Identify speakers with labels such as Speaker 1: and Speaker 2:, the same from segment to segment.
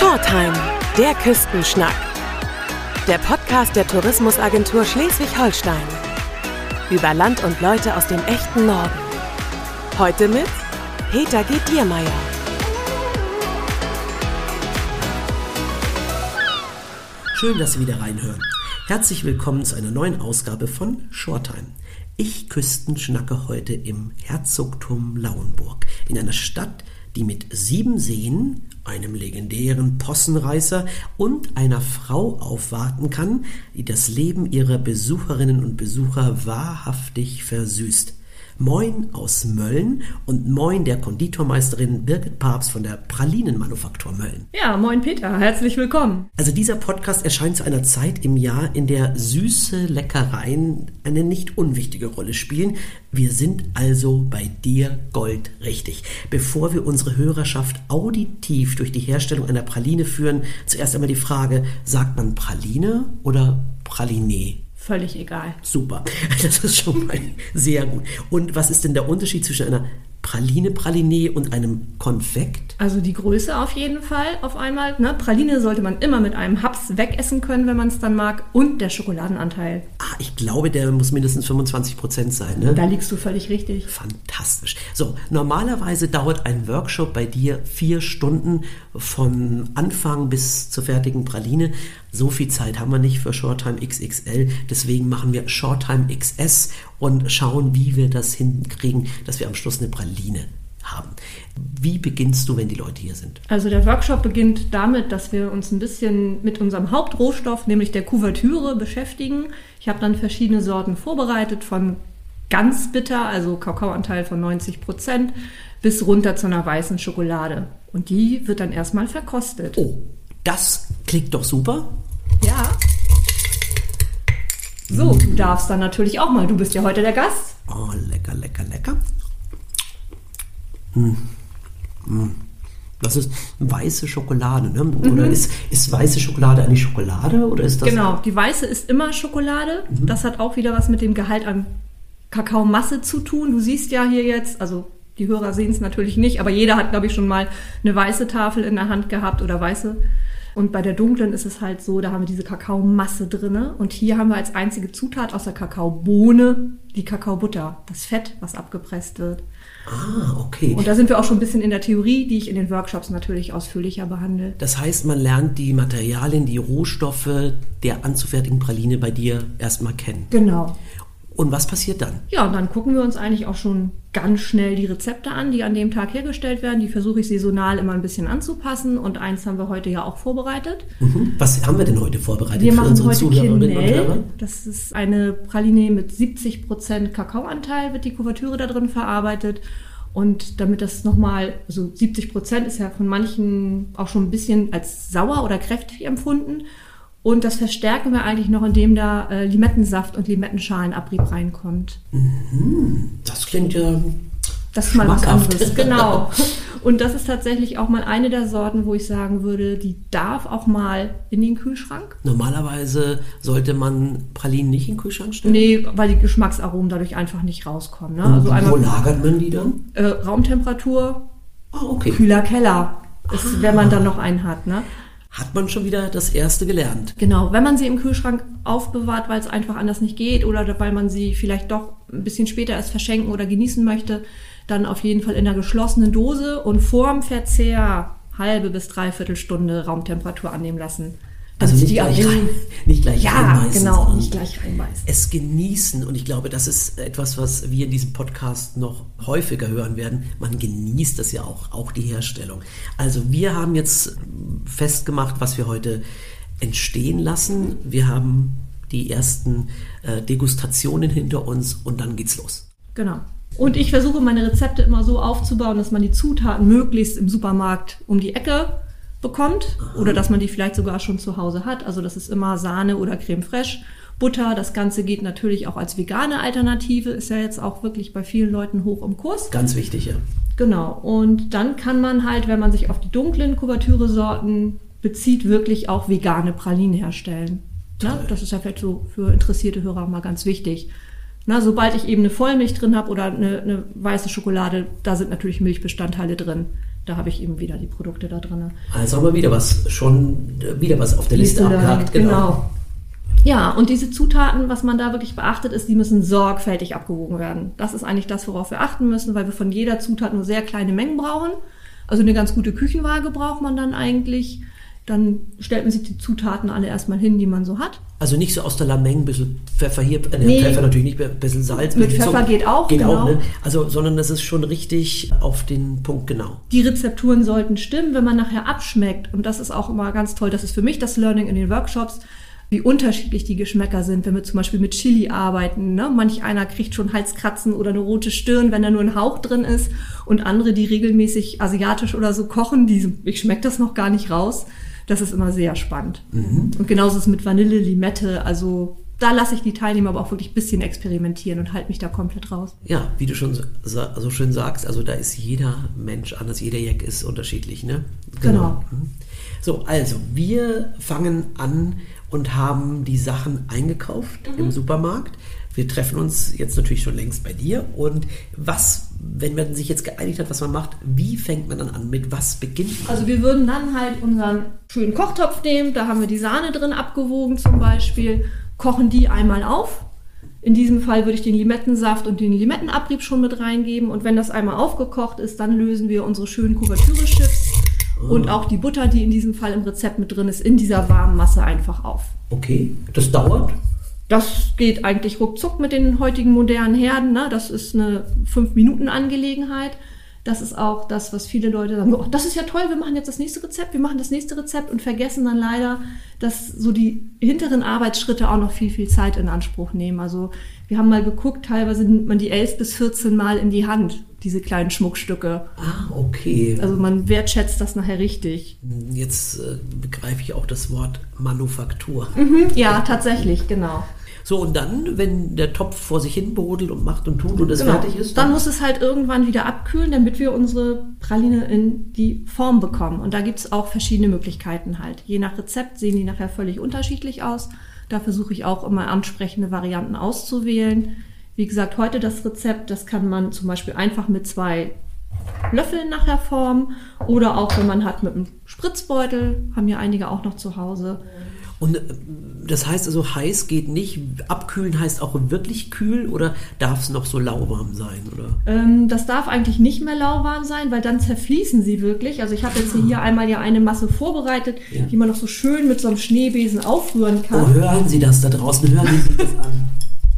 Speaker 1: Shortheim, der Küstenschnack. Der Podcast der Tourismusagentur Schleswig-Holstein. Über Land und Leute aus dem echten Norden. Heute mit Peter G. Diermeier.
Speaker 2: Schön, dass Sie wieder reinhören. Herzlich willkommen zu einer neuen Ausgabe von Shorttime. Ich Küstenschnacke heute im Herzogtum Lauenburg, in einer Stadt, die mit sieben Seen, einem legendären Possenreißer und einer Frau aufwarten kann, die das Leben ihrer Besucherinnen und Besucher wahrhaftig versüßt. Moin aus Mölln und moin der Konditormeisterin Birgit Papst von der Pralinenmanufaktur Mölln.
Speaker 3: Ja, moin Peter, herzlich willkommen.
Speaker 2: Also dieser Podcast erscheint zu einer Zeit im Jahr, in der süße Leckereien eine nicht unwichtige Rolle spielen. Wir sind also bei dir Gold richtig. Bevor wir unsere Hörerschaft auditiv durch die Herstellung einer Praline führen, zuerst einmal die Frage, sagt man Praline oder Praline?
Speaker 3: Völlig egal.
Speaker 2: Super. Das ist schon mal sehr gut. Und was ist denn der Unterschied zwischen einer Praline Praline und einem Konfekt?
Speaker 3: Also die Größe auf jeden Fall auf einmal. Ne? Praline sollte man immer mit einem Haps wegessen können, wenn man es dann mag. Und der Schokoladenanteil.
Speaker 2: Ah, ich glaube, der muss mindestens 25 Prozent sein. Ne?
Speaker 3: Da liegst du völlig richtig.
Speaker 2: Fantastisch. So, normalerweise dauert ein Workshop bei dir vier Stunden von Anfang bis zur fertigen Praline. So viel Zeit haben wir nicht für Shorttime XXL. Deswegen machen wir Shorttime XS und schauen, wie wir das hinkriegen, dass wir am Schluss eine Praline haben. Wie beginnst du, wenn die Leute hier sind?
Speaker 3: Also der Workshop beginnt damit, dass wir uns ein bisschen mit unserem Hauptrohstoff, nämlich der Kuvertüre, beschäftigen. Ich habe dann verschiedene Sorten vorbereitet, von ganz bitter, also Kakaoanteil von 90 Prozent, bis runter zu einer weißen Schokolade. Und die wird dann erstmal verkostet.
Speaker 2: Oh, das klingt doch super.
Speaker 3: Ja. So, du darfst dann natürlich auch mal. Du bist ja heute der Gast.
Speaker 2: Oh, lecker, lecker, lecker. Hm. Hm. Das ist weiße Schokolade, ne? Oder
Speaker 3: Mhm.
Speaker 2: ist, ist weiße Schokolade eigentlich Schokolade oder ist das?
Speaker 3: Genau, die weiße ist immer Schokolade. Das hat auch wieder was mit dem Gehalt an Kakaomasse zu tun. Du siehst ja hier jetzt, also die Hörer sehen es natürlich nicht, aber jeder hat, glaube ich, schon mal eine weiße Tafel in der Hand gehabt oder weiße. Und bei der dunklen ist es halt so, da haben wir diese Kakaomasse drinne. Und hier haben wir als einzige Zutat aus der Kakaobohne die Kakaobutter, das Fett, was abgepresst wird.
Speaker 2: Ah, okay.
Speaker 3: Und da sind wir auch schon ein bisschen in der Theorie, die ich in den Workshops natürlich ausführlicher behandle.
Speaker 2: Das heißt, man lernt die Materialien, die Rohstoffe der anzufertigen Praline bei dir erstmal kennen.
Speaker 3: Genau.
Speaker 2: Und was passiert dann?
Speaker 3: Ja, und dann gucken wir uns eigentlich auch schon ganz schnell die Rezepte an, die an dem Tag hergestellt werden. Die versuche ich saisonal immer ein bisschen anzupassen. Und eins haben wir heute ja auch vorbereitet.
Speaker 2: Mhm. Was haben wir denn heute vorbereitet
Speaker 3: Wir
Speaker 2: für
Speaker 3: machen
Speaker 2: unsere
Speaker 3: heute
Speaker 2: Zuhörerinnen und
Speaker 3: Quenelle.
Speaker 2: Hörer?
Speaker 3: Das ist eine Praline mit 70% Kakaoanteil, wird die Kuvertüre da drin verarbeitet. Und damit das nochmal, also 70% ist ja von manchen auch schon ein bisschen als sauer oder kräftig empfunden. Und das verstärken wir eigentlich noch, indem da äh, Limettensaft und Limettenschalenabbrieb reinkommt.
Speaker 2: Das klingt ja.
Speaker 3: Das ist mal was anderes, genau. Und das ist tatsächlich auch mal eine der Sorten, wo ich sagen würde, die darf auch mal in den Kühlschrank.
Speaker 2: Normalerweise sollte man Pralinen nicht in den Kühlschrank stellen.
Speaker 3: Nee, weil die Geschmacksaromen dadurch einfach nicht rauskommen. Ne? Also
Speaker 2: wo
Speaker 3: einmal
Speaker 2: lagert man die dann?
Speaker 3: äh, Raumtemperatur,
Speaker 2: Ah, okay.
Speaker 3: kühler Keller, ist, wenn man dann noch einen hat. Ne?
Speaker 2: Hat man schon wieder das erste gelernt.
Speaker 3: Genau, wenn man sie im Kühlschrank aufbewahrt, weil es einfach anders nicht geht oder weil man sie vielleicht doch ein bisschen später erst verschenken oder genießen möchte, dann auf jeden Fall in einer geschlossenen Dose und vorm Verzehr halbe bis dreiviertel Stunde Raumtemperatur annehmen lassen.
Speaker 2: Also
Speaker 3: Damit
Speaker 2: nicht
Speaker 3: die
Speaker 2: gleich, rein, nicht gleich
Speaker 3: Ja,
Speaker 2: reinbeißen,
Speaker 3: genau, nicht gleich reinbeißen.
Speaker 2: Es genießen und ich glaube, das ist etwas, was wir in diesem Podcast noch häufiger hören werden. Man genießt das ja auch, auch die Herstellung. Also wir haben jetzt festgemacht, was wir heute entstehen lassen. Wir haben die ersten äh, Degustationen hinter uns und dann geht's los.
Speaker 3: Genau. Und ich versuche meine Rezepte immer so aufzubauen, dass man die Zutaten möglichst im Supermarkt um die Ecke bekommt oder dass man die vielleicht sogar schon zu Hause hat. Also das ist immer Sahne oder Creme fraiche, Butter. Das Ganze geht natürlich auch als vegane Alternative, ist ja jetzt auch wirklich bei vielen Leuten hoch im Kurs.
Speaker 2: Ganz wichtig, ja.
Speaker 3: Genau. Und dann kann man halt, wenn man sich auf die dunklen Kuvertüre-Sorten bezieht, wirklich auch vegane Pralinen herstellen. Na, das ist ja vielleicht so für interessierte Hörer mal ganz wichtig. Na, sobald ich eben eine Vollmilch drin habe oder eine, eine weiße Schokolade, da sind natürlich Milchbestandteile drin. Da habe ich eben wieder die Produkte da drin.
Speaker 2: Also haben wir wieder was, schon äh, wieder was auf der Liste,
Speaker 3: Liste
Speaker 2: abgehakt.
Speaker 3: Genau. genau. Ja, und diese Zutaten, was man da wirklich beachtet, ist, die müssen sorgfältig abgewogen werden. Das ist eigentlich das, worauf wir achten müssen, weil wir von jeder Zutat nur sehr kleine Mengen brauchen. Also eine ganz gute Küchenwaage braucht man dann eigentlich. Dann stellt man sich die Zutaten alle erstmal hin, die man so hat.
Speaker 2: Also nicht so aus der Lameng, ein bisschen Pfeffer hier, äh,
Speaker 3: Nee.
Speaker 2: Pfeffer natürlich nicht, ein bisschen Salz.
Speaker 3: Mit
Speaker 2: bisschen
Speaker 3: Pfeffer
Speaker 2: Zucker.
Speaker 3: geht auch,
Speaker 2: Geht
Speaker 3: genau.
Speaker 2: auch, ne? Also, sondern das ist schon richtig auf den Punkt genau.
Speaker 3: Die Rezepturen sollten stimmen, wenn man nachher abschmeckt. Und das ist auch immer ganz toll. Das ist für mich das Learning in den Workshops, wie unterschiedlich die Geschmäcker sind, wenn wir zum Beispiel mit Chili arbeiten. Ne? Manch einer kriegt schon Halskratzen oder eine rote Stirn, wenn da nur ein Hauch drin ist. Und andere, die regelmäßig asiatisch oder so kochen, die, ich schmecke das noch gar nicht raus. Das ist immer sehr spannend. Und genauso ist es mit Vanille, Limette. Also da lasse ich die Teilnehmer aber auch wirklich ein bisschen experimentieren und halte mich da komplett raus.
Speaker 2: Ja, wie du schon so, so schön sagst, also da ist jeder Mensch anders, jeder Jack ist unterschiedlich, ne?
Speaker 3: Genau.
Speaker 2: Mhm. So, also wir fangen an und haben die Sachen eingekauft
Speaker 3: Mhm.
Speaker 2: im Supermarkt. Wir treffen uns jetzt natürlich schon längst bei dir. Und was, wenn man sich jetzt geeinigt hat, was man macht, wie fängt man dann an? Mit was beginnt man?
Speaker 3: Also wir würden dann halt unseren schönen Kochtopf nehmen, da haben wir die Sahne drin abgewogen zum Beispiel, kochen die einmal auf. In diesem Fall würde ich den Limettensaft und den Limettenabrieb schon mit reingeben und wenn das einmal aufgekocht ist, dann lösen wir unsere schönen Kuvertüre-Chips und auch die Butter, die in diesem Fall im Rezept mit drin ist, in dieser warmen Masse einfach auf.
Speaker 2: Okay, das dauert.
Speaker 3: Das geht eigentlich ruckzuck mit den heutigen modernen Herden. Ne? Das ist eine 5-Minuten-Angelegenheit. Das ist auch das, was viele Leute sagen, oh, das ist ja toll, wir machen jetzt das nächste Rezept, wir machen das nächste Rezept und vergessen dann leider, dass so die hinteren Arbeitsschritte auch noch viel, viel Zeit in Anspruch nehmen. Also wir haben mal geguckt, teilweise nimmt man die 11 bis 14 Mal in die Hand, diese kleinen Schmuckstücke.
Speaker 2: Ah, okay.
Speaker 3: Also man wertschätzt das nachher richtig.
Speaker 2: Jetzt äh, begreife ich auch das Wort Manufaktur.
Speaker 3: Ja, tatsächlich, genau.
Speaker 2: So, und dann, wenn der Topf vor sich hin brodelt und macht und tut und es
Speaker 3: Genau.
Speaker 2: fertig ist,
Speaker 3: Dann muss es halt irgendwann wieder abkühlen, damit wir unsere Praline in die Form bekommen. Und da gibt es auch verschiedene Möglichkeiten halt. Je nach Rezept sehen die nachher völlig unterschiedlich aus. Da versuche ich auch immer ansprechende Varianten auszuwählen. Wie gesagt, heute das Rezept, das kann man zum Beispiel einfach mit zwei Löffeln nachher formen. Oder auch, wenn man hat mit einem Spritzbeutel, haben ja einige auch noch zu Hause.
Speaker 2: Und äh, das heißt also, heiß geht nicht. Abkühlen heißt auch wirklich kühl oder darf es noch so lauwarm sein? Oder?
Speaker 3: Ähm, das darf eigentlich nicht mehr lauwarm sein, weil dann zerfließen sie wirklich. Also ich habe jetzt hier einmal ja eine Masse vorbereitet,
Speaker 2: Ja.
Speaker 3: die man noch so schön mit so einem Schneebesen aufrühren
Speaker 2: Oh,
Speaker 3: kann.
Speaker 2: hören Sie das da draußen, hören Sie sich das an.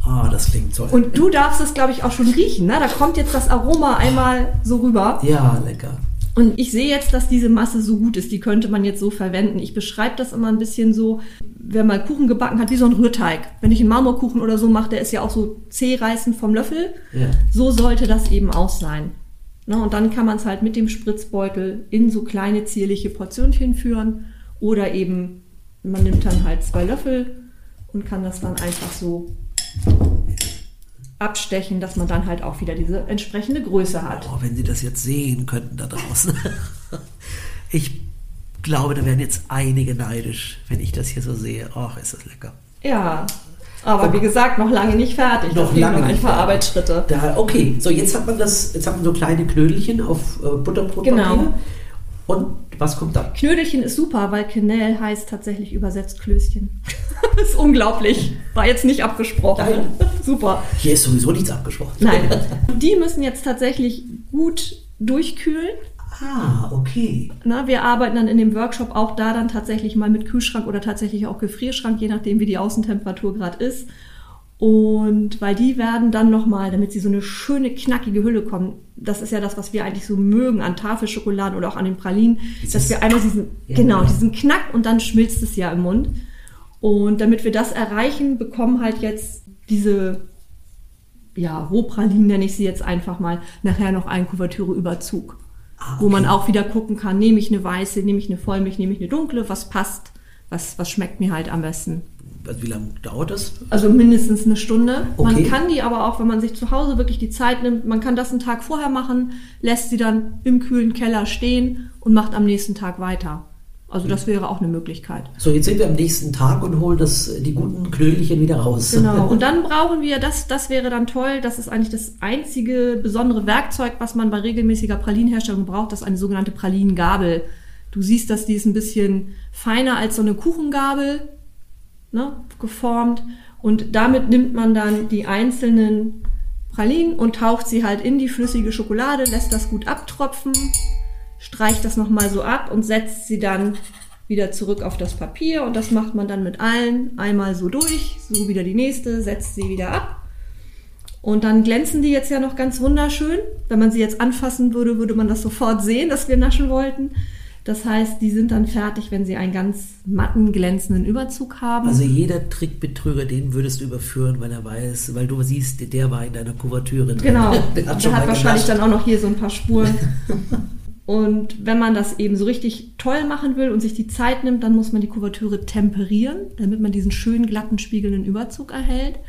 Speaker 2: Ah, das klingt toll.
Speaker 3: Und du darfst es, glaube ich, auch schon riechen. Ne? Da kommt jetzt das Aroma einmal so rüber.
Speaker 2: ja, lecker.
Speaker 3: Und ich sehe jetzt, dass diese Masse so gut ist. Die könnte man jetzt so verwenden. Ich beschreibe das immer ein bisschen so, wer mal Kuchen gebacken hat, wie so ein Rührteig. Wenn ich einen Marmorkuchen oder so mache, der ist ja auch so zäh reißend vom Löffel.
Speaker 2: Ja.
Speaker 3: So sollte das eben auch sein. Ne, und dann kann man es halt mit dem Spritzbeutel in so kleine zierliche Portionchen führen. Oder eben, man nimmt dann halt zwei Löffel und kann das dann einfach so abstechen, dass man dann halt auch wieder diese entsprechende Größe hat.
Speaker 2: Oh, wenn Sie das jetzt sehen könnten da draußen. Ich glaube, da werden jetzt einige neidisch, wenn ich das hier so sehe. Ach, ist das lecker.
Speaker 3: Ja, aber wie gesagt, noch lange nicht fertig.
Speaker 2: Noch lange
Speaker 3: noch ein
Speaker 2: nicht
Speaker 3: paar
Speaker 2: fertig.
Speaker 3: Arbeitsschritte.
Speaker 2: Da, okay, so jetzt hat man das, jetzt hat man so kleine Knödelchen auf äh, Butterbrotpapier.
Speaker 3: Genau.
Speaker 2: Und was kommt dann?
Speaker 3: Knödelchen ist super, weil Quenelle heißt tatsächlich übersetzt Klößchen. das ist unglaublich. War jetzt nicht abgesprochen.
Speaker 2: Nein.
Speaker 3: super.
Speaker 2: Hier ist sowieso nichts abgesprochen.
Speaker 3: Nein. Die müssen jetzt tatsächlich gut durchkühlen.
Speaker 2: Ah, okay.
Speaker 3: Na, wir arbeiten dann in dem Workshop auch da dann tatsächlich mal mit Kühlschrank oder tatsächlich auch Gefrierschrank, je nachdem wie die Außentemperatur gerade ist. Und weil die werden dann nochmal, damit sie so eine schöne knackige Hülle kommen, das ist ja das, was wir eigentlich so mögen an Tafelschokoladen oder auch an den Pralinen,
Speaker 2: Dieses-
Speaker 3: dass wir einmal diesen,
Speaker 2: Ja,
Speaker 3: genau, diesen Knack und dann schmilzt es ja im Mund. Und damit wir das erreichen, bekommen halt jetzt diese, ja, Rohpralinen nenne ich sie jetzt einfach mal, nachher noch einen Kuvertüre-Überzug
Speaker 2: Ah,
Speaker 3: wo man
Speaker 2: okay.
Speaker 3: auch wieder gucken kann, nehme ich eine weiße, nehme ich eine Vollmilch, nehme ich eine dunkle, was passt, was, was schmeckt mir halt am besten.
Speaker 2: Also wie lange dauert das?
Speaker 3: Also mindestens eine Stunde.
Speaker 2: Okay.
Speaker 3: Man kann die aber auch, wenn man sich zu Hause wirklich die Zeit nimmt, man kann das einen Tag vorher machen, lässt sie dann im kühlen Keller stehen und macht am nächsten Tag weiter. Also das wäre auch eine Möglichkeit.
Speaker 2: So, jetzt sind wir am nächsten Tag und holen das, die guten Knödelchen wieder raus.
Speaker 3: Genau. Und dann brauchen wir, das, das wäre dann toll, das ist eigentlich das einzige besondere Werkzeug, was man bei regelmäßiger Pralinenherstellung braucht, das ist eine sogenannte Pralinengabel. Du siehst, dass die ist ein bisschen feiner als so eine Kuchengabel ne, geformt. Und damit nimmt man dann die einzelnen Pralinen und taucht sie halt in die flüssige Schokolade, lässt das gut abtropfen streicht das nochmal so ab und setzt sie dann wieder zurück auf das Papier und das macht man dann mit allen einmal so durch, so wieder die nächste, setzt sie wieder ab. Und dann glänzen die jetzt ja noch ganz wunderschön. Wenn man sie jetzt anfassen würde, würde man das sofort sehen, dass wir naschen wollten. Das heißt, die sind dann fertig, wenn sie einen ganz matten, glänzenden Überzug haben.
Speaker 2: Also jeder Trickbetrüger, den würdest du überführen, weil er weiß, weil du siehst, der war in deiner Kuvertüre drin.
Speaker 3: Genau. Der hat, der hat wahrscheinlich dann auch noch hier so ein paar Spuren. Und wenn man das eben so richtig toll machen will und sich die Zeit nimmt, dann muss man die Kuvertüre temperieren, damit man diesen schönen glatten spiegelnden Überzug erhält.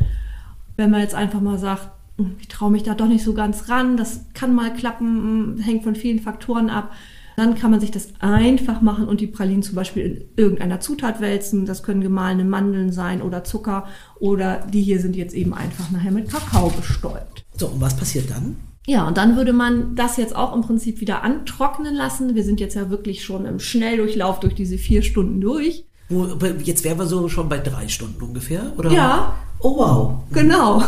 Speaker 3: Wenn man jetzt einfach mal sagt, hm, ich traue mich da doch nicht so ganz ran, das kann mal klappen, hm, hängt von vielen Faktoren ab, dann kann man sich das einfach machen und die Pralinen zum Beispiel in irgendeiner Zutat wälzen. Das können gemahlene Mandeln sein oder Zucker oder die hier sind jetzt eben einfach nachher mit Kakao bestäubt.
Speaker 2: So, und was passiert dann?
Speaker 3: Ja, und dann würde man das jetzt auch im Prinzip wieder antrocknen lassen. Wir sind jetzt ja wirklich schon im Schnelldurchlauf durch diese vier Stunden durch.
Speaker 2: Jetzt wären wir so schon bei drei Stunden ungefähr, oder?
Speaker 3: Ja.
Speaker 2: Oh wow.
Speaker 3: Genau.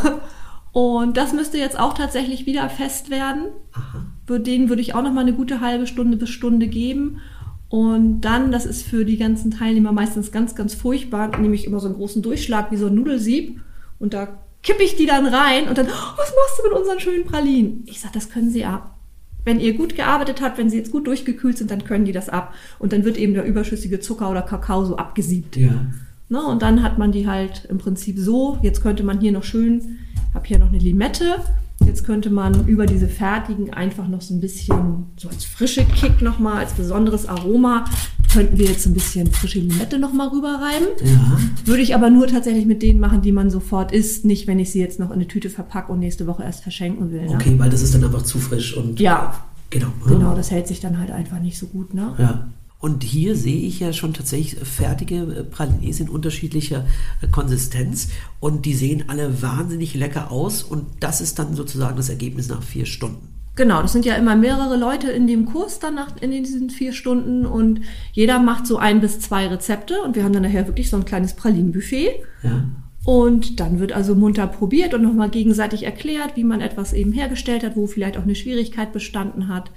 Speaker 3: Und das müsste jetzt auch tatsächlich wieder fest werden.
Speaker 2: Aha.
Speaker 3: Den würde ich auch noch mal eine gute halbe Stunde bis Stunde geben. Und dann, das ist für die ganzen Teilnehmer meistens ganz, ganz furchtbar, nämlich immer so einen großen Durchschlag wie so ein Nudelsieb. Und da kippe ich die dann rein und dann, oh, was machst du mit unseren schönen Pralinen? Ich sage, das können sie ab. Wenn ihr gut gearbeitet habt, wenn sie jetzt gut durchgekühlt sind, dann können die das ab. Und dann wird eben der überschüssige Zucker oder Kakao so abgesiebt.
Speaker 2: Ja.
Speaker 3: Ne, und dann hat man die halt im Prinzip so. Jetzt könnte man hier noch schön, habe hier noch eine Limette. Jetzt könnte man über diese fertigen einfach noch so ein bisschen, so als frische Kick nochmal, als besonderes Aroma, könnten wir jetzt ein bisschen frische Limette nochmal rüberreiben.
Speaker 2: Ja.
Speaker 3: Würde ich aber nur tatsächlich mit denen machen, die man sofort isst, nicht wenn ich sie jetzt noch in eine Tüte verpacke und nächste Woche erst verschenken will. Ne?
Speaker 2: Okay, weil das ist dann einfach zu frisch und.
Speaker 3: Ja.
Speaker 2: Genau.
Speaker 3: Genau, das hält sich dann halt einfach nicht so gut, ne?
Speaker 2: Ja. Und hier sehe ich ja schon tatsächlich fertige äh, Pralines in unterschiedlicher äh, Konsistenz und die sehen alle wahnsinnig lecker aus und das ist dann sozusagen das Ergebnis nach vier Stunden.
Speaker 3: Genau, das sind ja immer mehrere Leute in dem Kurs dann nach, in diesen vier Stunden und jeder macht so ein bis zwei Rezepte und wir haben dann nachher wirklich so ein kleines Pralinenbuffet.
Speaker 2: Ja.
Speaker 3: Und dann wird also munter probiert und nochmal gegenseitig erklärt, wie man etwas eben hergestellt hat, wo vielleicht auch eine Schwierigkeit bestanden hat.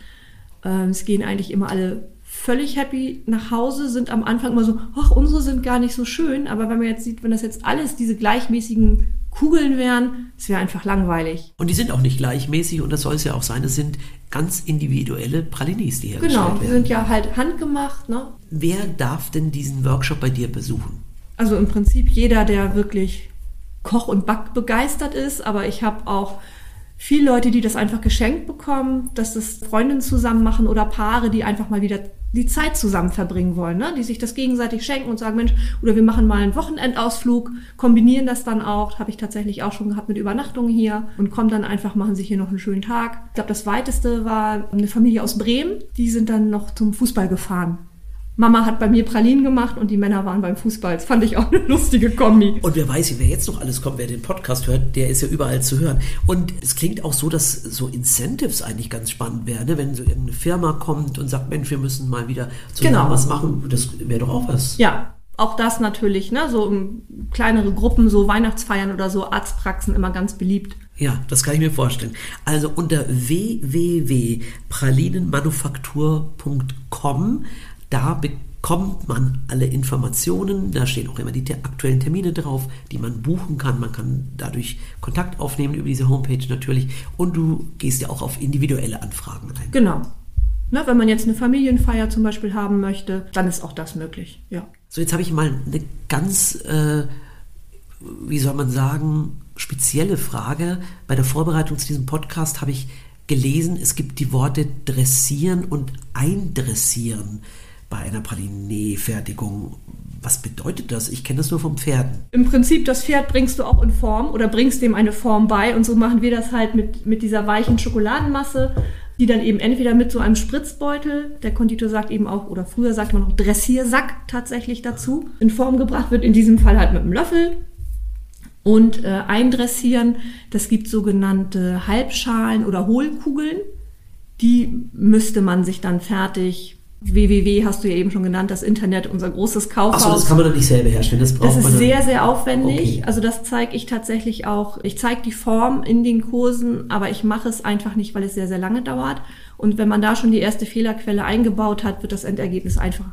Speaker 3: Ähm, es gehen eigentlich immer alle völlig happy nach Hause, sind am Anfang immer so, ach, unsere sind gar nicht so schön, aber wenn man jetzt sieht, wenn das jetzt alles diese gleichmäßigen Kugeln wären, es wäre einfach langweilig.
Speaker 2: Und die sind auch nicht gleichmäßig und das soll es ja auch sein, es sind ganz individuelle Pralinis, die hergestellt
Speaker 3: Genau, die
Speaker 2: werden.
Speaker 3: sind ja halt handgemacht, ne?
Speaker 2: Wer darf denn diesen Workshop bei dir besuchen?
Speaker 3: Also im Prinzip jeder, der wirklich Koch- und Back begeistert ist, aber ich habe auch viele Leute, die das einfach geschenkt bekommen, dass das Freundinnen zusammen machen oder Paare, die einfach mal wieder die Zeit zusammen verbringen wollen, ne? die sich das gegenseitig schenken und sagen, Mensch, oder wir machen mal einen Wochenendausflug, kombinieren das dann auch, habe ich tatsächlich auch schon gehabt mit Übernachtungen hier und kommen dann einfach, machen sich hier noch einen schönen Tag. Ich glaube, das weiteste war eine Familie aus Bremen, die sind dann noch zum Fußball gefahren. Mama hat bei mir Pralinen gemacht und die Männer waren beim Fußball. Das fand ich auch eine lustige Kombi.
Speaker 2: Und wer weiß, wer jetzt noch alles kommt, wer den Podcast hört, der ist ja überall zu hören. Und es klingt auch so, dass so Incentives eigentlich ganz spannend wären, ne? wenn so irgendeine Firma kommt und sagt, Mensch, wir müssen mal wieder zusammen
Speaker 3: Genau.
Speaker 2: was machen. Das wäre doch auch was.
Speaker 3: Ja, auch das natürlich, ne? so um kleinere Gruppen, so Weihnachtsfeiern oder so, Arztpraxen immer ganz beliebt.
Speaker 2: Ja, das kann ich mir vorstellen. Also unter www.pralinenmanufaktur.com, da bekommt man alle Informationen. Da stehen auch immer die aktuellen Termine drauf, die man buchen kann. Man kann dadurch Kontakt aufnehmen über diese Homepage natürlich. Und du gehst ja auch auf individuelle Anfragen ein.
Speaker 3: Genau. Ne, wenn man jetzt eine Familienfeier zum Beispiel haben möchte, dann ist auch das möglich. Ja.
Speaker 2: So, jetzt habe ich mal eine ganz, äh, wie soll man sagen, spezielle Frage. Bei der Vorbereitung zu diesem Podcast habe ich gelesen, es gibt die Worte dressieren und eindressieren bei einer Pralinee-Fertigung. Was bedeutet das? Ich kenne das nur vom Pferden.
Speaker 3: Im Prinzip, das Pferd bringst du auch in Form oder bringst dem eine Form bei. Und so machen wir das halt mit, mit dieser weichen Schokoladenmasse. die dann eben entweder mit so einem Spritzbeutel, der Konditor sagt eben auch, oder früher sagt man auch Dressiersack tatsächlich dazu, in Form gebracht wird, in diesem Fall halt mit einem Löffel und äh, eindressieren. Das gibt sogenannte Halbschalen oder Hohlkugeln. Die müsste man sich dann fertig www hast du ja eben schon genannt, das Internet, unser großes Kaufhaus.
Speaker 2: Achso, das kann man doch nicht selber herstellen. Das, braucht
Speaker 3: das ist
Speaker 2: man
Speaker 3: sehr, sehr aufwendig.
Speaker 2: Okay.
Speaker 3: Also das zeige ich tatsächlich auch. Ich zeige die Form in den Kursen, aber ich mache es einfach nicht, weil es sehr, sehr lange dauert. Und wenn man da schon die erste Fehlerquelle eingebaut hat, wird das Endergebnis einfach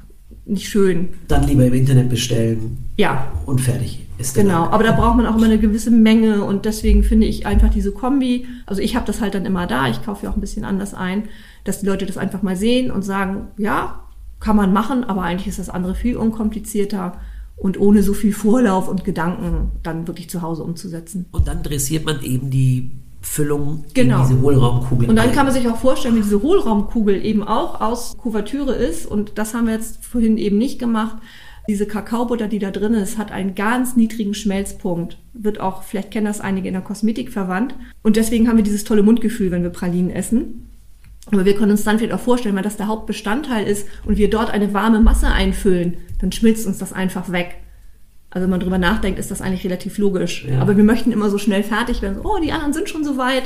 Speaker 3: nicht schön.
Speaker 2: Dann lieber im Internet bestellen
Speaker 3: Ja,
Speaker 2: und fertig ist
Speaker 3: Genau, aber da braucht man auch immer eine gewisse Menge und deswegen finde ich einfach diese Kombi, also ich habe das halt dann immer da, ich kaufe ja auch ein bisschen anders ein, dass die Leute das einfach mal sehen und sagen, ja, kann man machen, aber eigentlich ist das andere viel unkomplizierter und ohne so viel Vorlauf und Gedanken dann wirklich zu Hause umzusetzen.
Speaker 2: Und dann dressiert man eben die Füllung
Speaker 3: Genau.
Speaker 2: in diese Hohlraumkugel.
Speaker 3: Und dann
Speaker 2: ein.
Speaker 3: kann man sich auch vorstellen, wie diese Hohlraumkugel eben auch aus Kuvertüre ist. Und das haben wir jetzt vorhin eben nicht gemacht. Diese Kakaobutter, die da drin ist, hat einen ganz niedrigen Schmelzpunkt. Wird auch, vielleicht kennen das einige in der Kosmetik verwandt. Und deswegen haben wir dieses tolle Mundgefühl, wenn wir Pralinen essen. Aber wir können uns dann vielleicht auch vorstellen, wenn das der Hauptbestandteil ist und wir dort eine warme Masse einfüllen, dann schmilzt uns das einfach weg. Also wenn man drüber nachdenkt, ist das eigentlich relativ logisch.
Speaker 2: Ja.
Speaker 3: Aber wir möchten immer so schnell fertig werden. So, oh, die anderen sind schon so weit.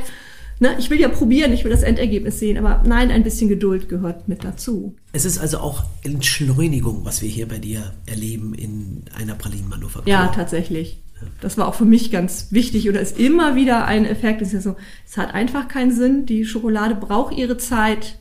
Speaker 3: Ne, ich will ja probieren, ich will das Endergebnis sehen. Aber nein, ein bisschen Geduld gehört mit dazu.
Speaker 2: Es ist also auch Entschleunigung, was wir hier bei dir erleben in einer Pralinenmanufaktur.
Speaker 3: Ja, tatsächlich. Das war auch für mich ganz wichtig oder ist immer wieder ein Effekt. Es ist ja so, es hat einfach keinen Sinn. Die Schokolade braucht ihre Zeit.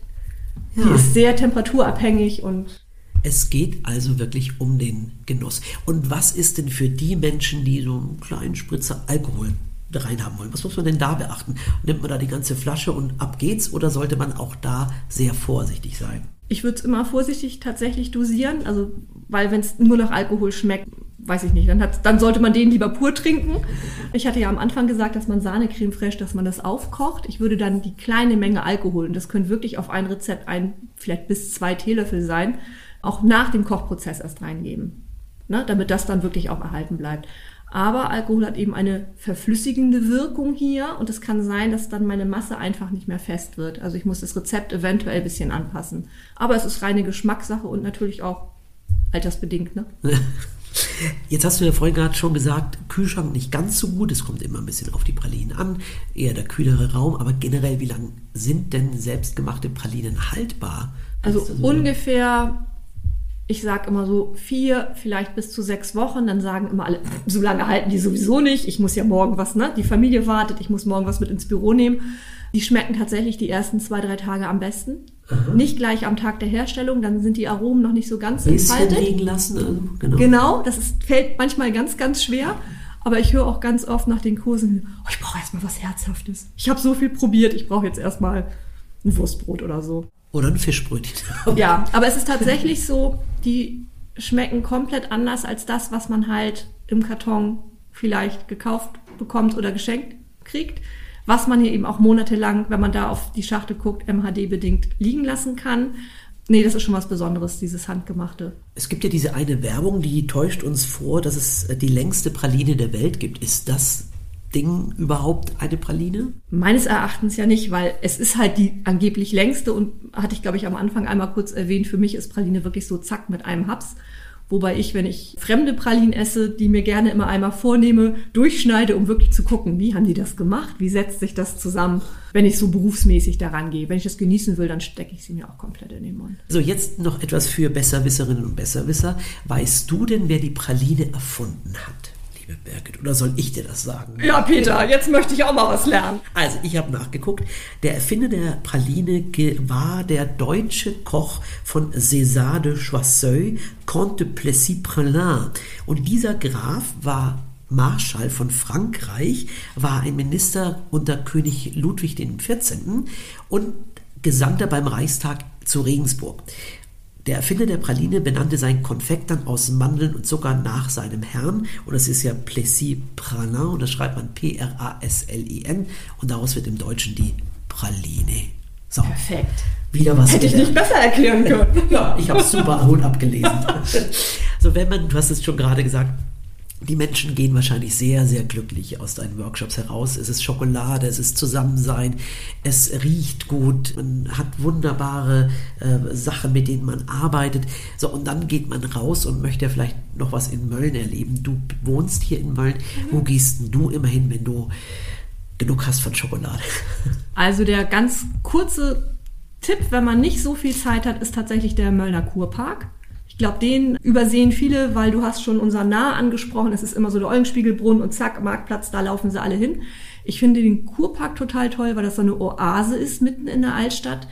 Speaker 3: Die
Speaker 2: Ja.
Speaker 3: ist sehr temperaturabhängig und
Speaker 2: Es geht also wirklich um den Genuss. Und was ist denn für die Menschen, die so einen kleinen Spritzer Alkohol reinhaben wollen? Was muss man denn da beachten? Nimmt man da die ganze Flasche und ab geht's oder sollte man auch da sehr vorsichtig sein?
Speaker 3: Ich würde es immer vorsichtig tatsächlich dosieren, also weil wenn es nur nach Alkohol schmeckt, weiß ich nicht, dann, hat, dann sollte man den lieber pur trinken. Ich hatte ja am Anfang gesagt, dass man Sahne-Creme fraiche, dass man das aufkocht. Ich würde dann die kleine Menge Alkohol, und das können wirklich auf ein Rezept ein, vielleicht bis zwei Teelöffel sein, auch nach dem Kochprozess erst reingeben, ne, damit das dann wirklich auch erhalten bleibt. Aber Alkohol hat eben eine verflüssigende Wirkung hier und es kann sein, dass dann meine Masse einfach nicht mehr fest wird. Also ich muss das Rezept eventuell ein bisschen anpassen. Aber es ist reine Geschmackssache und natürlich auch altersbedingt. Ne?
Speaker 2: Jetzt hast du ja vorhin gerade schon gesagt, Kühlschrank nicht ganz so gut. Es kommt immer ein bisschen auf die Pralinen an. Eher der kühlere Raum. Aber generell, wie lang sind denn selbstgemachte Pralinen haltbar?
Speaker 3: Also
Speaker 2: das
Speaker 3: ungefähr, ich sag immer so vier, vielleicht bis zu sechs Wochen. Dann sagen immer alle, so lange halten die sowieso nicht. Ich muss ja morgen was, ne? Die Familie wartet, ich muss morgen was mit ins Büro nehmen. Die schmecken tatsächlich die ersten zwei, drei Tage am besten. Nicht gleich am Tag der Herstellung, dann sind die Aromen noch nicht so ganz
Speaker 2: ein bisschen
Speaker 3: entfaltet.
Speaker 2: liegen lassen. Also, genau.
Speaker 3: Genau, das ist, fällt manchmal ganz, ganz schwer. Aber ich höre auch ganz oft nach den Kursen, oh, ich brauche erstmal was Herzhaftes. Ich habe so viel probiert, ich brauche jetzt erstmal ein Wurstbrot oder so.
Speaker 2: Oder ein Fischbrötchen.
Speaker 3: Ja, aber es ist tatsächlich so, die schmecken komplett anders als das, was man halt im Karton vielleicht gekauft bekommt oder geschenkt kriegt. Was man hier eben auch monatelang, wenn man da auf die Schachtel guckt, MHD-bedingt liegen lassen kann. Nee, das ist schon was Besonderes, dieses Handgemachte.
Speaker 2: Es gibt ja diese eine Werbung, die täuscht uns vor, dass es äh, die längste Praline der Welt gibt. Ist das Ding überhaupt eine Praline?
Speaker 3: Meines Erachtens ja nicht, weil es ist halt die angeblich längste und hatte ich, glaube ich, am Anfang einmal kurz erwähnt, für mich ist Praline wirklich so zack mit einem Haps. Wobei ich, wenn ich fremde Pralinen esse, die mir gerne immer einmal vornehme, durchschneide, um wirklich zu gucken, wie haben die das gemacht? Wie setzt sich das zusammen, wenn ich so berufsmäßig daran gehe? Wenn ich das genießen will, dann stecke ich sie mir auch komplett in den Mund.
Speaker 2: So, jetzt noch etwas für Besserwisserinnen und Besserwisser. Weißt du denn, wer die Praline erfunden hat, liebe Birgit? Oder soll ich dir das sagen?
Speaker 3: Ja, Peter, jetzt möchte ich auch mal was lernen.
Speaker 2: Also, ich habe nachgeguckt. Der Erfinder der Praline war der deutsche Koch von César de Choiseul, Comte de Plessis-Praslin. Und dieser Graf war Marschall von Frankreich, war ein Minister unter König Ludwig XIV. und Gesandter beim Reichstag zu Regensburg. Der Erfinder der Praline benannte sein Konfekt dann aus Mandeln und Zucker nach seinem Herrn. Und das ist ja Plessis Pralin und das schreibt man P-R-A-S-L-I-N. Und daraus wird im Deutschen die Praline. So,
Speaker 3: Perfekt.
Speaker 2: wieder was
Speaker 3: Hätte ich nicht besser erklären können.
Speaker 2: Ja, ich habe super gut abgelesen. so, wenn man, du hast es schon gerade gesagt, Die Menschen gehen wahrscheinlich sehr, sehr glücklich aus deinen Workshops heraus. Es ist Schokolade, es ist Zusammensein, es riecht gut, man hat wunderbare äh, Sachen, mit denen man arbeitet. So, und dann geht man raus und möchte vielleicht noch was in Mölln erleben. Du wohnst hier in Mölln. Mhm. Wo gehst denn du immerhin, wenn du genug hast von Schokolade?
Speaker 3: Also der ganz kurze Tipp, wenn man nicht so viel Zeit hat, ist tatsächlich der Möllner Kurpark glaube, den übersehen viele, weil du hast schon unser Nah angesprochen. Es ist immer so der Eulenspiegelbrunnen und zack, Marktplatz, da laufen sie alle hin. Ich finde den Kurpark total toll, weil das so eine Oase ist mitten in der Altstadt.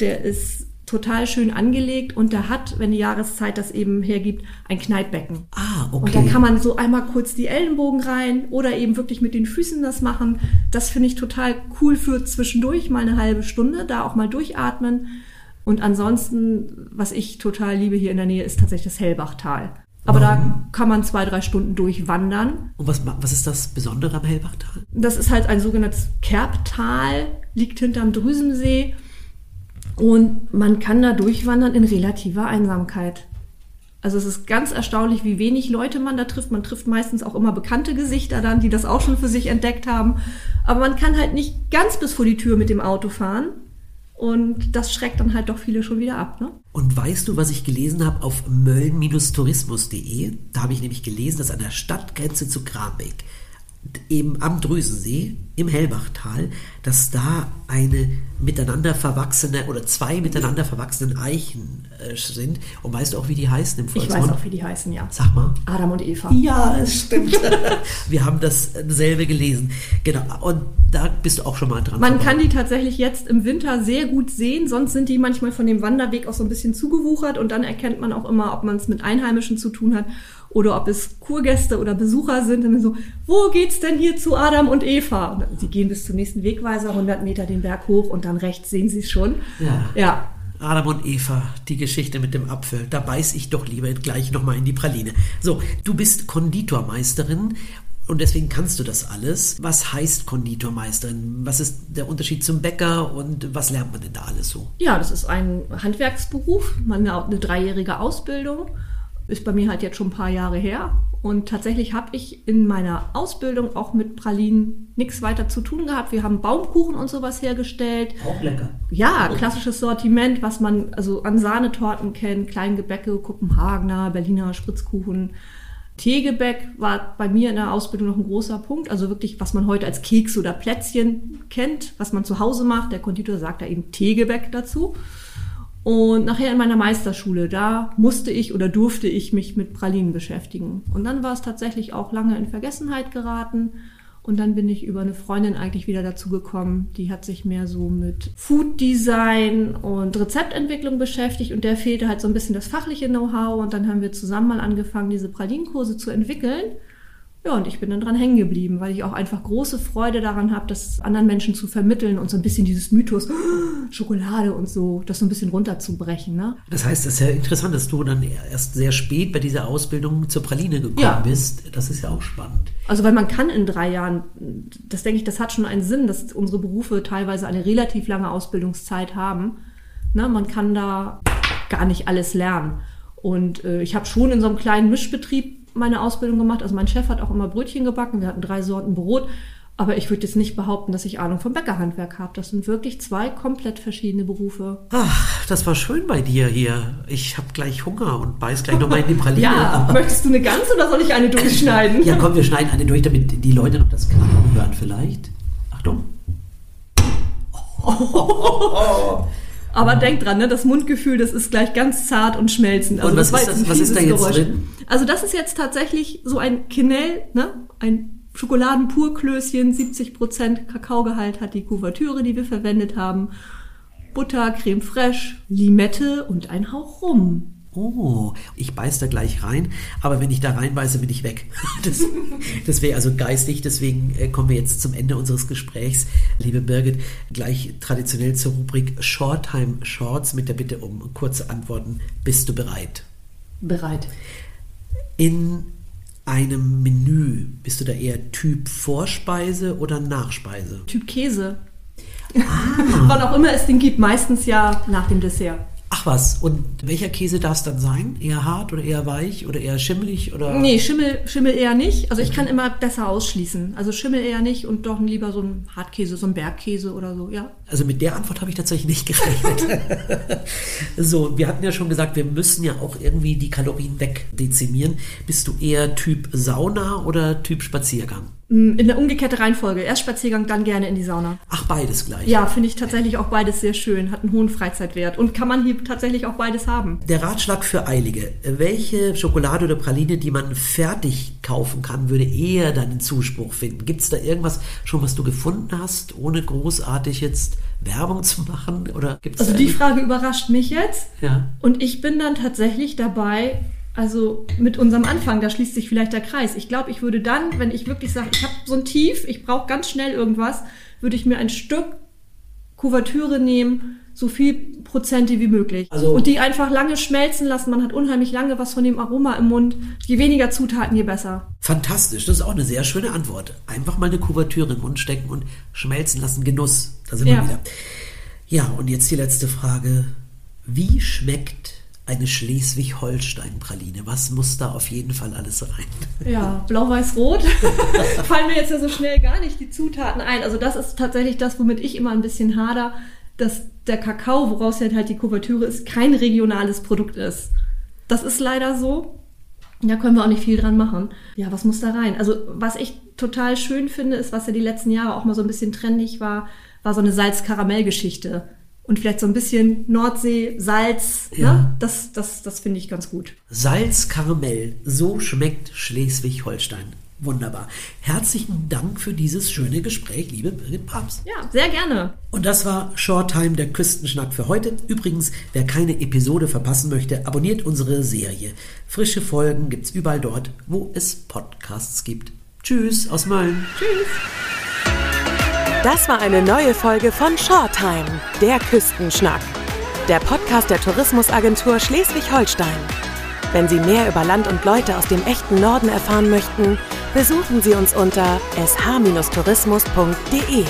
Speaker 3: Der ist total schön angelegt und der hat, wenn die Jahreszeit das eben hergibt, ein Kneippbecken.
Speaker 2: Ah, okay.
Speaker 3: Und da kann man so einmal kurz die Ellenbogen rein oder eben wirklich mit den Füßen das machen. Das finde ich total cool für zwischendurch mal eine halbe Stunde, da auch mal durchatmen. Und ansonsten, was ich total liebe hier in der Nähe, ist tatsächlich das Hellbachtal. Aber Warum? da kann man zwei, drei Stunden durchwandern.
Speaker 2: Und was, was ist das Besondere am Hellbachtal?
Speaker 3: Das ist halt ein sogenanntes Kerbtal, liegt hinterm Drüsensee. Und man kann da durchwandern in relativer Einsamkeit. Also es ist ganz erstaunlich, wie wenig Leute man da trifft. Man trifft meistens auch immer bekannte Gesichter dann, die das auch schon für sich entdeckt haben. Aber man kann halt nicht ganz bis vor die Tür mit dem Auto fahren. Und das schreckt dann halt doch viele schon wieder ab. Ne?
Speaker 2: Und weißt du, was ich gelesen habe auf mölln-tourismus.de? Da habe ich nämlich gelesen, dass an der Stadtgrenze zu Krambeck eben am Drüsensee im Hellbachtal, dass da eine miteinander verwachsene oder zwei miteinander verwachsenen Eichen äh, sind. Und weißt du auch, wie die heißen im
Speaker 3: Volksmund? Ich weiß auch, wie die heißen, ja.
Speaker 2: Sag mal.
Speaker 3: Adam und Eva.
Speaker 2: Ja, es stimmt. Wir haben dasselbe gelesen. Genau. Und da bist du auch schon mal dran.
Speaker 3: Man vorbei. kann die tatsächlich jetzt im Winter sehr gut sehen. Sonst sind die manchmal von dem Wanderweg auch so ein bisschen zugewuchert. Und dann erkennt man auch immer, ob man es mit Einheimischen zu tun hat oder ob es Kurgäste oder Besucher sind, und so, wo geht's denn hier zu Adam und Eva? Und sie gehen bis zum nächsten Wegweiser, 100 Meter den Berg hoch und dann rechts sehen sie es schon.
Speaker 2: Ja. ja. Adam und Eva, die Geschichte mit dem Apfel. Da beiß ich doch lieber gleich nochmal in die Praline. So, du bist Konditormeisterin und deswegen kannst du das alles. Was heißt Konditormeisterin? Was ist der Unterschied zum Bäcker und was lernt man denn da alles so?
Speaker 3: Ja, das ist ein Handwerksberuf, man hat eine dreijährige Ausbildung ist bei mir halt jetzt schon ein paar Jahre her. Und tatsächlich habe ich in meiner Ausbildung auch mit Pralinen nichts weiter zu tun gehabt. Wir haben Baumkuchen und sowas hergestellt.
Speaker 2: Auch lecker.
Speaker 3: Ja, klassisches Sortiment, was man also an Sahnetorten kennt, Kleingebäcke, Kopenhagener, Berliner Spritzkuchen. Teegebäck war bei mir in der Ausbildung noch ein großer Punkt. Also wirklich, was man heute als Keks oder Plätzchen kennt, was man zu Hause macht. Der Konditor sagt da eben Teegebäck dazu. Und nachher in meiner Meisterschule, da musste ich oder durfte ich mich mit Pralinen beschäftigen. Und dann war es tatsächlich auch lange in Vergessenheit geraten. Und dann bin ich über eine Freundin eigentlich wieder dazu gekommen, die hat sich mehr so mit Food Design und Rezeptentwicklung beschäftigt und der fehlte halt so ein bisschen das fachliche Know-how und dann haben wir zusammen mal angefangen, diese Pralinenkurse zu entwickeln. Ja, und ich bin dann dran hängen geblieben, weil ich auch einfach große Freude daran habe, das anderen Menschen zu vermitteln und so ein bisschen dieses Mythos Schokolade und so, das so ein bisschen runterzubrechen. Ne?
Speaker 2: Das heißt, es ist ja interessant, dass du dann erst sehr spät bei dieser Ausbildung zur Praline gekommen ja. bist. Das ist ja auch spannend.
Speaker 3: Also, weil man kann in drei Jahren, das denke ich, das hat schon einen Sinn, dass unsere Berufe teilweise eine relativ lange Ausbildungszeit haben. Ne? Man kann da gar nicht alles lernen. Und äh, ich habe schon in so einem kleinen Mischbetrieb meine Ausbildung gemacht. Also mein Chef hat auch immer Brötchen gebacken. Wir hatten drei Sorten Brot. Aber ich würde jetzt nicht behaupten, dass ich Ahnung vom Bäckerhandwerk habe. Das sind wirklich zwei komplett verschiedene Berufe.
Speaker 2: Ach, das war schön bei dir hier. Ich habe gleich Hunger und beiß gleich nochmal in die Praline.
Speaker 3: ja, möchtest du eine ganze oder soll ich eine durchschneiden?
Speaker 2: ja, komm, wir schneiden eine durch, damit die Leute noch das Knacken hören vielleicht. Achtung.
Speaker 3: Aber denk dran, ne, das Mundgefühl, das ist gleich ganz zart und schmelzend.
Speaker 2: Also und was, ist, das, was ist da jetzt Geräusch. drin?
Speaker 3: Also das ist jetzt tatsächlich so ein Quenelle, ne, ein Schokoladenpurklöschen, 70% Kakaogehalt hat die Kuvertüre, die wir verwendet haben. Butter, Creme fraiche, Limette und ein Hauch Rum.
Speaker 2: Oh, ich beiß da gleich rein, aber wenn ich da reinbeiße, bin ich weg. Das, das wäre also geistig, deswegen äh, kommen wir jetzt zum Ende unseres Gesprächs. Liebe Birgit, gleich traditionell zur Rubrik Shorttime Shorts mit der Bitte um kurze Antworten. Bist du bereit?
Speaker 3: Bereit.
Speaker 2: In einem Menü, bist du da eher Typ Vorspeise oder Nachspeise?
Speaker 3: Typ Käse. Ah. Wann auch immer es den gibt, meistens ja nach dem Dessert.
Speaker 2: Ach was, und welcher Käse darf es dann sein? Eher hart oder eher weich oder eher schimmelig oder?
Speaker 3: Nee, Schimmel, Schimmel eher nicht. Also ich kann immer besser ausschließen. Also Schimmel eher nicht und doch lieber so ein Hartkäse, so ein Bergkäse oder so, ja.
Speaker 2: Also mit der Antwort habe ich tatsächlich nicht gerechnet. so, wir hatten ja schon gesagt, wir müssen ja auch irgendwie die Kalorien wegdezimieren. Bist du eher Typ Sauna oder Typ Spaziergang?
Speaker 3: In der umgekehrte Reihenfolge. Erst Spaziergang, dann gerne in die Sauna.
Speaker 2: Ach, beides gleich.
Speaker 3: Ja, finde ich tatsächlich auch beides sehr schön. Hat einen hohen Freizeitwert. Und kann man hier tatsächlich auch beides haben.
Speaker 2: Der Ratschlag für Eilige. Welche Schokolade oder Praline, die man fertig kaufen kann, würde eher deinen Zuspruch finden? Gibt es da irgendwas schon, was du gefunden hast, ohne großartig jetzt Werbung zu machen? Oder gibt's
Speaker 3: Also die Frage überrascht mich jetzt.
Speaker 2: Ja.
Speaker 3: Und ich bin dann tatsächlich dabei, also mit unserem Anfang, da schließt sich vielleicht der Kreis. Ich glaube, ich würde dann, wenn ich wirklich sage, ich habe so ein Tief, ich brauche ganz schnell irgendwas, würde ich mir ein Stück Kuvertüre nehmen, so viel Prozente wie möglich.
Speaker 2: Also-
Speaker 3: und die einfach lange schmelzen lassen. Man hat unheimlich lange was von dem Aroma im Mund. Je weniger Zutaten, je besser.
Speaker 2: Fantastisch, das ist auch eine sehr schöne Antwort. Einfach mal eine Kuvertüre im Mund stecken und schmelzen lassen. Genuss. Da sind
Speaker 3: Ja.
Speaker 2: wir wieder. Ja, und jetzt die letzte Frage. Wie schmeckt eine Schleswig-Holstein-Praline? Was muss da auf jeden Fall alles rein?
Speaker 3: Ja, blau-weiß-rot. Fallen mir jetzt ja so schnell gar nicht die Zutaten ein. Also das ist tatsächlich das, womit ich immer ein bisschen hader, dass der Kakao, woraus halt, halt die Kuvertüre ist, kein regionales Produkt ist. Das ist leider so. Da können wir auch nicht viel dran machen. Ja, was muss da rein? Also was ich total schön finde, ist, was ja die letzten Jahre auch mal so ein bisschen trendig war, war so eine Salz-Karamell-Geschichte. Und vielleicht so ein bisschen Nordsee, Salz.
Speaker 2: Ja.
Speaker 3: Ne? Das, das, das finde ich ganz gut.
Speaker 2: Salz, Karamell. So schmeckt Schleswig-Holstein. Wunderbar. Herzlichen Dank für dieses schöne Gespräch, liebe Birgit Papst.
Speaker 3: Ja, sehr gerne.
Speaker 2: Und das war Shorttime, der Küstenschnack für heute. Übrigens, wer keine Episode verpassen möchte, abonniert unsere Serie. Frische Folgen gibt's überall dort, wo es Podcasts gibt. Tschüss aus Mölln.
Speaker 3: Tschüss.
Speaker 1: Das war eine neue Folge von Shorttime, der Küstenschnack. Der Podcast der Tourismusagentur Schleswig-Holstein. Wenn Sie mehr über Land und Leute aus dem echten Norden erfahren möchten, besuchen Sie uns unter sh-tourismus.de.